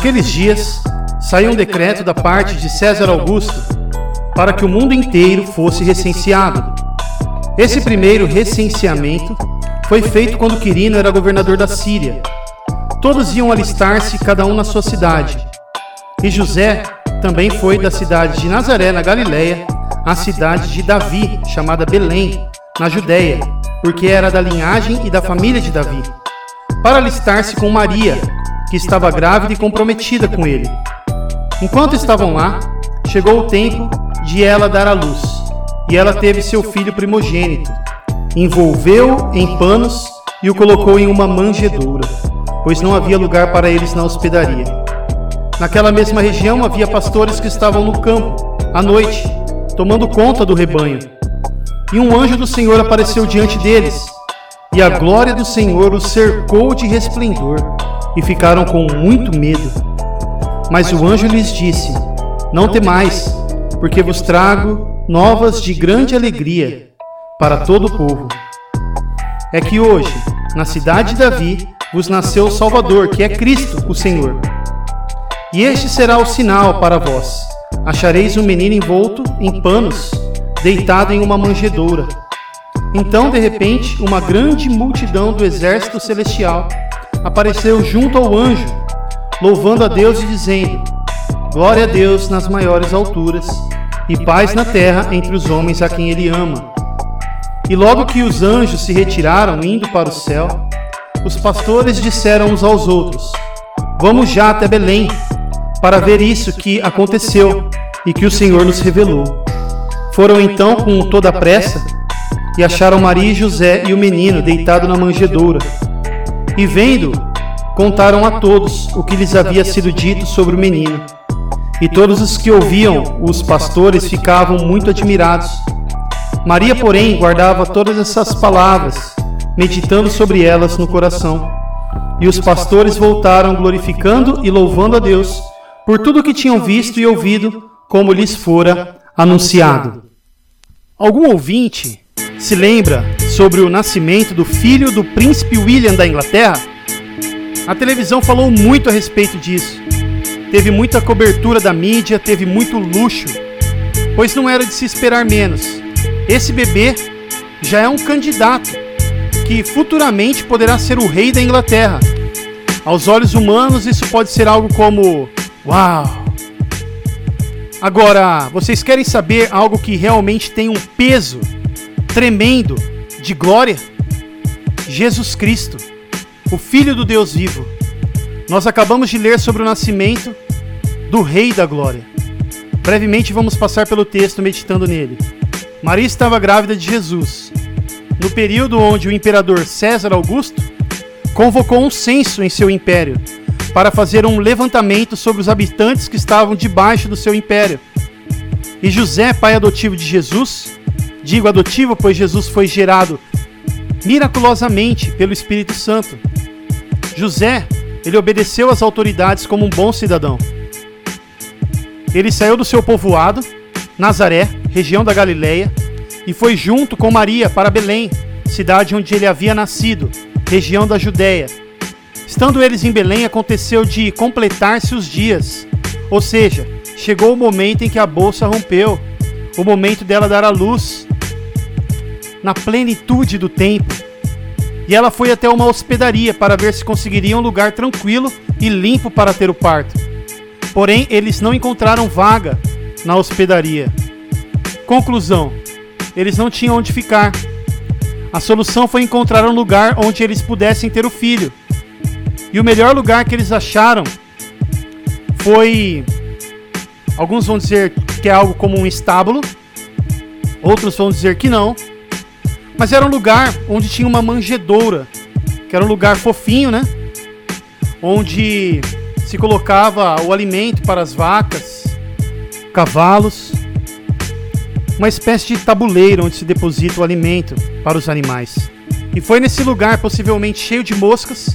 Naqueles dias, saiu um decreto da parte de César Augusto para que o mundo inteiro fosse recenseado. Esse primeiro recenseamento foi feito quando Quirino era governador da Síria. Todos iam alistar-se, cada um na sua cidade. E José também foi da cidade de Nazaré, na Galiléia, à cidade de Davi, chamada Belém, na Judéia, porque era da linhagem e da família de Davi, para alistar-se com Maria, que estava grávida e comprometida com ele. Enquanto estavam lá, chegou o tempo de ela dar à luz, e ela teve seu filho primogênito. Envolveu em panos e o colocou em uma manjedoura, pois não havia lugar para eles na hospedaria. Naquela mesma região havia pastores que estavam no campo, à noite, tomando conta do rebanho. E um anjo do Senhor apareceu diante deles, e a glória do Senhor os cercou de resplendor e ficaram com muito medo. Mas o anjo lhes disse: Não temais, porque vos trago novas de grande alegria para todo o povo. É que hoje, na cidade de Davi, vos nasceu o Salvador, que é Cristo, o Senhor. E este será o sinal para vós: achareis um menino envolto em panos, deitado em uma manjedoura. Então, de repente, uma grande multidão do exército celestial apareceu junto ao anjo, louvando a Deus e dizendo: Glória a Deus nas maiores alturas e paz na terra entre os homens a quem ele ama. E logo que os anjos se retiraram indo para o céu, os pastores disseram uns aos outros: Vamos já até Belém para ver isso que aconteceu e que o Senhor nos revelou. Foram então com toda a pressa e acharam Maria e José e o menino deitado na manjedoura. E vendo, contaram a todos o que lhes havia sido dito sobre o menino. E todos os que ouviam os pastores ficavam muito admirados. Maria, porém, guardava todas essas palavras, meditando sobre elas no coração. E os pastores voltaram glorificando e louvando a Deus por tudo o que tinham visto e ouvido, como lhes fora anunciado. Algum ouvinte se lembra sobre o nascimento do filho do príncipe William da Inglaterra? A televisão falou muito a respeito disso. Teve muita cobertura da mídia, teve muito luxo, pois não era de se esperar menos. Esse bebê já é um candidato que futuramente poderá ser o rei da Inglaterra. Aos olhos humanos, isso pode ser algo como: Uau! Agora, vocês querem saber algo que realmente tem um peso tremendo de glória? Jesus Cristo, o Filho do Deus vivo. Nós acabamos de ler sobre o nascimento do Rei da Glória. Brevemente vamos passar pelo texto meditando nele. Maria estava grávida de Jesus, no período onde o imperador César Augusto convocou um censo em seu império para fazer um levantamento sobre os habitantes que estavam debaixo do seu império. E José, pai adotivo de Jesus, Digo adotivo, pois Jesus foi gerado miraculosamente pelo Espírito Santo. José, ele obedeceu às autoridades como um bom cidadão. Ele saiu do seu povoado, Nazaré, região da Galileia, e foi junto com Maria para Belém, cidade onde ele havia nascido, região da Judéia. Estando eles em Belém, aconteceu de completar-se os dias, ou seja, chegou o momento em que a bolsa rompeu, o momento dela dar à luz, na plenitude do tempo. E ela foi até uma hospedaria para ver se conseguiria um lugar tranquilo e limpo para ter o parto. Porém, eles não encontraram vaga na hospedaria. Conclusão: eles não tinham onde ficar. A solução foi encontrar um lugar onde eles pudessem ter o filho. E o melhor lugar que eles acharam foi. Alguns vão dizer que é algo como um estábulo, outros vão dizer que não, mas era um lugar onde tinha uma manjedoura, que era um lugar fofinho, né? Onde se colocava o alimento para as vacas, cavalos, uma espécie de tabuleiro onde se deposita o alimento para os animais. E foi nesse lugar, possivelmente cheio de moscas,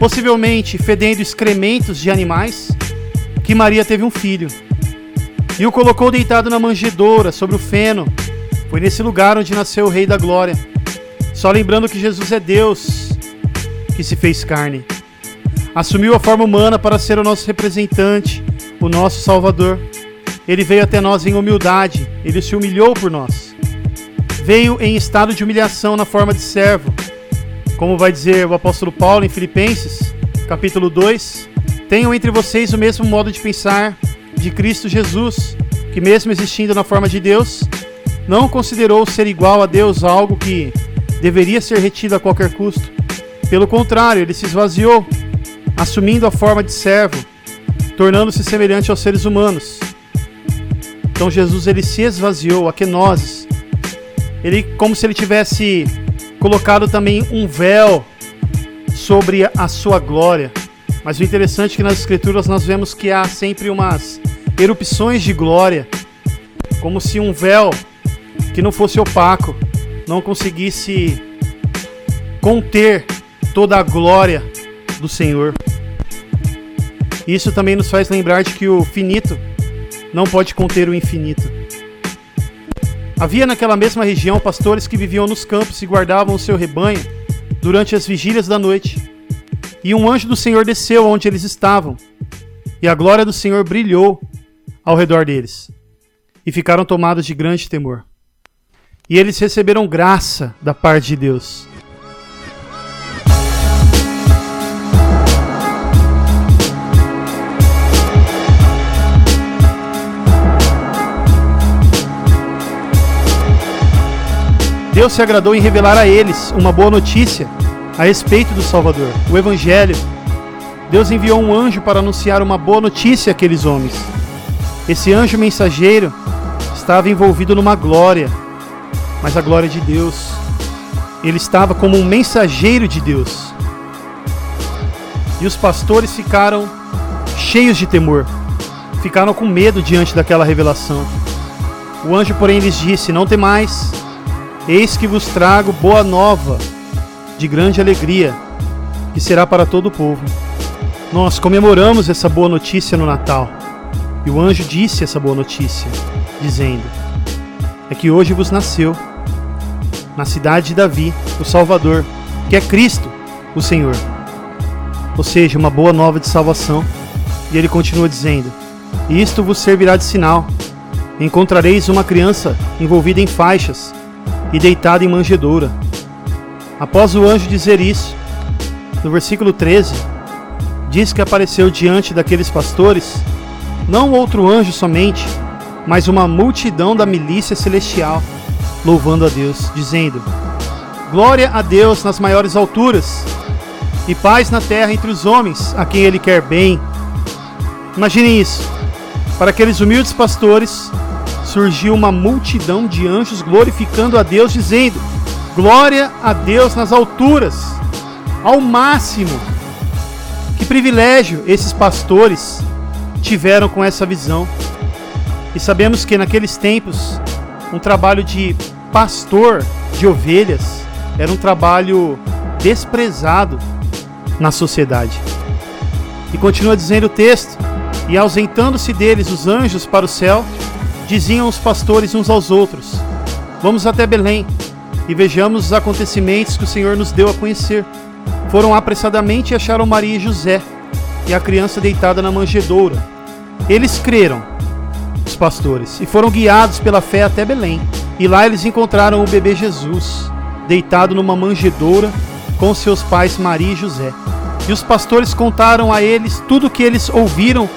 possivelmente fedendo excrementos de animais, que Maria teve um filho. E o colocou deitado na manjedoura, sobre o feno, foi nesse lugar onde nasceu o Rei da Glória. Só lembrando que Jesus é Deus que se fez carne. assumiu a forma humana para ser o nosso representante, o nosso Salvador. Ele veio até nós em humildade, ele se humilhou por nós. Veio em estado de humilhação na forma de servo. Como vai dizer o apóstolo Paulo em Filipenses, capítulo 2: Tenham entre vocês o mesmo modo de pensar de Cristo Jesus, que, mesmo existindo na forma de Deus, não considerou ser igual a Deus algo que deveria ser retido a qualquer custo. Pelo contrário, ele se esvaziou, assumindo a forma de servo, tornando-se semelhante aos seres humanos então Jesus ele se esvaziou, a nós, ele como se ele tivesse colocado também um véu sobre a sua glória. Mas o interessante é que nas escrituras nós vemos que há sempre umas erupções de glória, como se um véu que não fosse opaco não conseguisse conter toda a glória do Senhor. Isso também nos faz lembrar de que o finito não pode conter o infinito. Havia naquela mesma região pastores que viviam nos campos e guardavam o seu rebanho durante as vigílias da noite. E um anjo do Senhor desceu onde eles estavam, e a glória do Senhor brilhou ao redor deles, e ficaram tomados de grande temor. E eles receberam graça da parte de Deus Deus se agradou em revelar a eles uma boa notícia a respeito do Salvador, o Evangelho. Deus enviou um anjo para anunciar uma boa notícia àqueles homens. Esse anjo mensageiro estava envolvido numa glória, mas a glória de Deus. Ele estava como um mensageiro de Deus. E os pastores ficaram cheios de temor, ficaram com medo diante daquela revelação. O anjo, porém, lhes disse: Não temais, Eis que vos trago boa nova, de grande alegria, que será para todo o povo. Nós comemoramos essa boa notícia no Natal. E o anjo disse essa boa notícia, dizendo: É que hoje vos nasceu, na cidade de Davi, o Salvador, que é Cristo, o Senhor. Ou seja, uma boa nova de salvação. E ele continua dizendo: Isto vos servirá de sinal. Encontrareis uma criança envolvida em faixas e deitado em manjedoura. Após o anjo dizer isso, no versículo 13, diz que apareceu diante daqueles pastores não outro anjo somente, mas uma multidão da milícia celestial, louvando a Deus, dizendo: Glória a Deus nas maiores alturas, e paz na terra entre os homens, a quem Ele quer bem. Imaginem isso. Para aqueles humildes pastores, surgiu uma multidão de anjos glorificando a Deus, dizendo: Glória a Deus nas alturas, ao máximo. Que privilégio esses pastores tiveram com essa visão. E sabemos que naqueles tempos, um trabalho de pastor de ovelhas era um trabalho desprezado na sociedade. E continua dizendo o texto: E ausentando-se deles os anjos para o céu, diziam os pastores uns aos outros: Vamos até Belém e vejamos os acontecimentos que o Senhor nos deu a conhecer. Foram apressadamente e acharam Maria e José e a criança deitada na manjedoura. Eles creram, os pastores, e foram guiados pela fé até Belém. E lá eles encontraram o bebê Jesus, deitado numa manjedoura com seus pais Maria e José. E os pastores contaram a eles tudo o que eles ouviram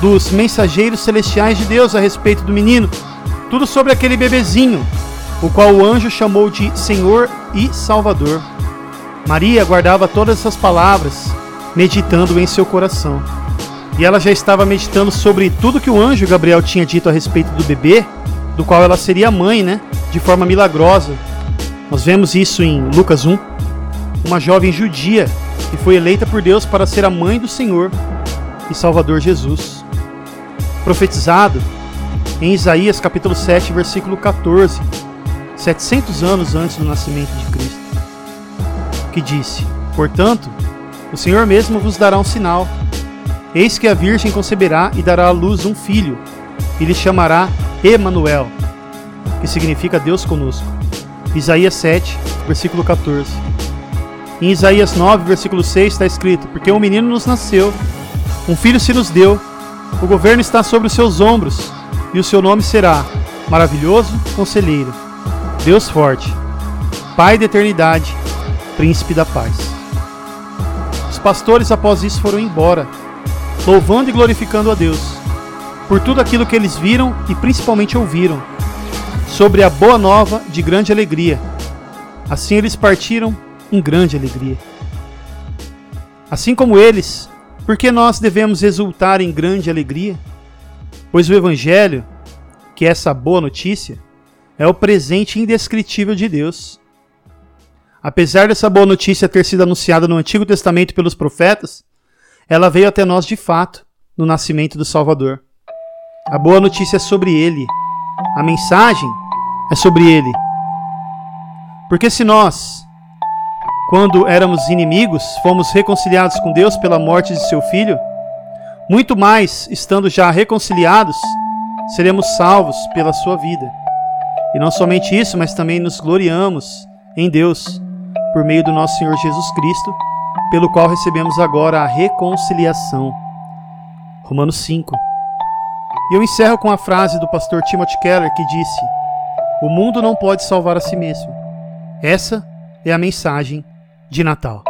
dos mensageiros celestiais de Deus a respeito do menino. Tudo sobre aquele bebezinho, o qual o anjo chamou de Senhor e Salvador. Maria guardava todas essas palavras, meditando em seu coração. E ela já estava meditando sobre tudo que o anjo Gabriel tinha dito a respeito do bebê, do qual ela seria mãe, né? De forma milagrosa. Nós vemos isso em Lucas 1. Uma jovem judia que foi eleita por Deus para ser a mãe do Senhor e Salvador Jesus profetizado em Isaías capítulo 7, versículo 14, 700 anos antes do nascimento de Cristo, que disse: Portanto, o Senhor mesmo vos dará um sinal. Eis que a virgem conceberá e dará à luz um filho, e lhe chamará Emanuel, que significa Deus conosco. Isaías 7, versículo 14. Em Isaías 9, versículo 6 está escrito: Porque um menino nos nasceu, um filho se nos deu, o governo está sobre os seus ombros, e o seu nome será Maravilhoso Conselheiro, Deus Forte, Pai da Eternidade, Príncipe da Paz. Os pastores, após isso, foram embora, louvando e glorificando a Deus por tudo aquilo que eles viram e principalmente ouviram sobre a boa nova de grande alegria. Assim eles partiram em grande alegria. Assim como eles, por que nós devemos exultar em grande alegria? Pois o Evangelho, que é essa boa notícia, é o presente indescritível de Deus. Apesar dessa boa notícia ter sido anunciada no Antigo Testamento pelos profetas, ela veio até nós de fato no nascimento do Salvador. A boa notícia é sobre ele. A mensagem é sobre ele. Porque se nós, quando éramos inimigos, fomos reconciliados com Deus pela morte de seu filho, muito mais, estando já reconciliados, seremos salvos pela sua vida. E não somente isso, mas também nos gloriamos em Deus, por meio do nosso Senhor Jesus Cristo, pelo qual recebemos agora a reconciliação. Romanos 5. E eu encerro com a frase do pastor Timothy Keller que disse: O mundo não pode salvar a si mesmo. Essa é a mensagem de Natal.